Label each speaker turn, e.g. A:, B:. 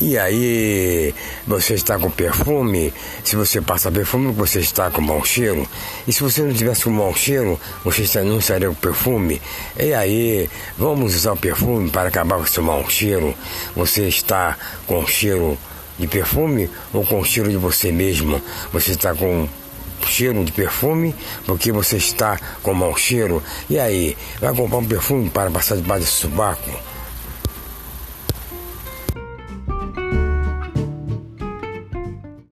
A: E aí, você está com perfume? Se você passa perfume, você está com mau cheiro. E se você não tivesse com mau cheiro, você não estaria com perfume. E aí, vamos usar o perfume para acabar com seu mau cheiro. Você está com cheiro de perfume ou com cheiro de você mesmo? Você está com cheiro de perfume porque você está com mau cheiro. E aí, vai comprar um perfume para passar debaixo do subaco?